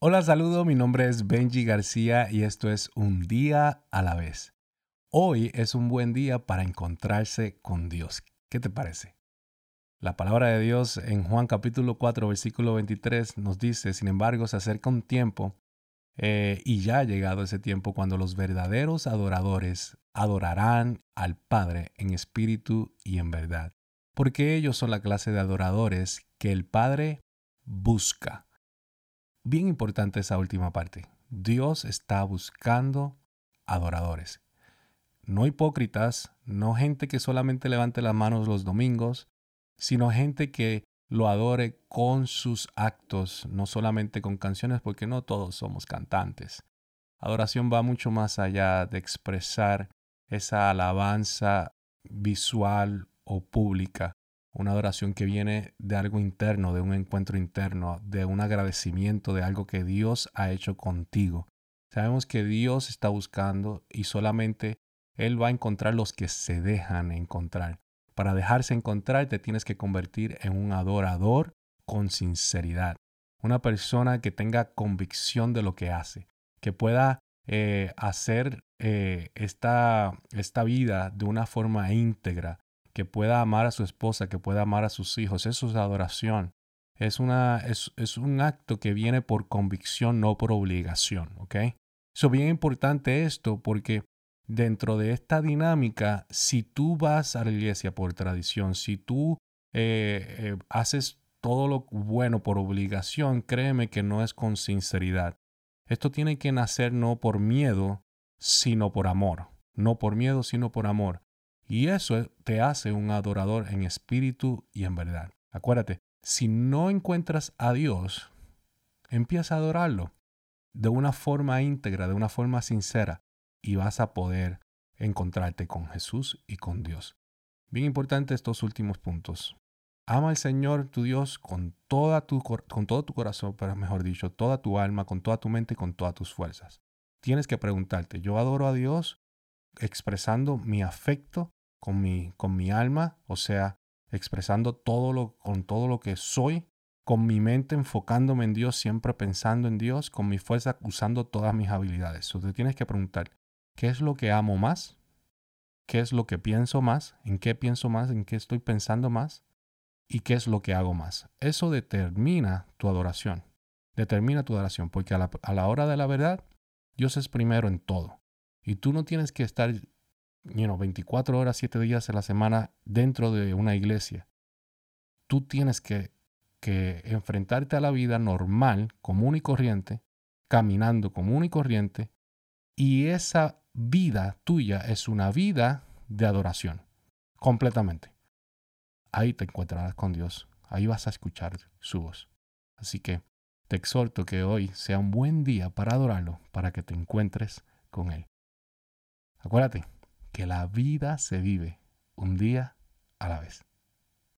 Hola, saludo, mi nombre es Benji García y esto es Un día a la vez. Hoy es un buen día para encontrarse con Dios. ¿Qué te parece? La palabra de Dios en Juan capítulo 4 versículo 23 nos dice, sin embargo, se acerca un tiempo eh, y ya ha llegado ese tiempo cuando los verdaderos adoradores adorarán al Padre en espíritu y en verdad, porque ellos son la clase de adoradores que el Padre busca. Bien importante esa última parte. Dios está buscando adoradores. No hipócritas, no gente que solamente levante las manos los domingos, sino gente que lo adore con sus actos, no solamente con canciones, porque no todos somos cantantes. Adoración va mucho más allá de expresar esa alabanza visual o pública, una adoración que viene de algo interno, de un encuentro interno, de un agradecimiento de algo que Dios ha hecho contigo. Sabemos que Dios está buscando y solamente Él va a encontrar los que se dejan encontrar. Para dejarse encontrar te tienes que convertir en un adorador con sinceridad. Una persona que tenga convicción de lo que hace, que pueda eh, hacer eh, esta, esta vida de una forma íntegra, que pueda amar a su esposa, que pueda amar a sus hijos. Eso es adoración. Es, una, es, es un acto que viene por convicción, no por obligación. ¿Ok? Eso es bien importante esto porque dentro de esta dinámica, si tú vas a la iglesia por tradición, si tú eh, eh, haces todo lo bueno por obligación, créeme que no es con sinceridad. Esto tiene que nacer no por miedo, sino por amor. No por miedo, sino por amor. Y eso te hace un adorador en espíritu y en verdad. Acuérdate, si no encuentras a Dios, empieza a adorarlo de una forma íntegra, de una forma sincera y vas a poder encontrarte con Jesús y con Dios. Bien importante estos últimos puntos. Ama al Señor tu Dios con, toda tu, con todo tu corazón, pero mejor dicho, toda tu alma, con toda tu mente y con todas tus fuerzas. Tienes que preguntarte, ¿yo adoro a Dios expresando mi afecto con mi, con mi alma? O sea, expresando todo lo, con todo lo que soy, con mi mente enfocándome en Dios, siempre pensando en Dios, con mi fuerza usando todas mis habilidades. Entonces tienes que preguntar, ¿Qué es lo que amo más? ¿Qué es lo que pienso más? ¿En qué pienso más? ¿En qué estoy pensando más? ¿Y qué es lo que hago más? Eso determina tu adoración. Determina tu adoración, porque a la, hora de la verdad, Dios es primero en todo. Y tú no tienes que estar you 24 horas, 7 días a la semana dentro de una iglesia. Tú tienes que, que enfrentarte a la vida normal, común y corriente, caminando común y corriente, y esa vida tuya es una vida de adoración, completamente. Ahí te encontrarás con Dios, ahí vas a escuchar su voz. Así que te exhorto que hoy sea un buen día para adorarlo, para que te encuentres con Él. Acuérdate que la vida se vive un día a la vez.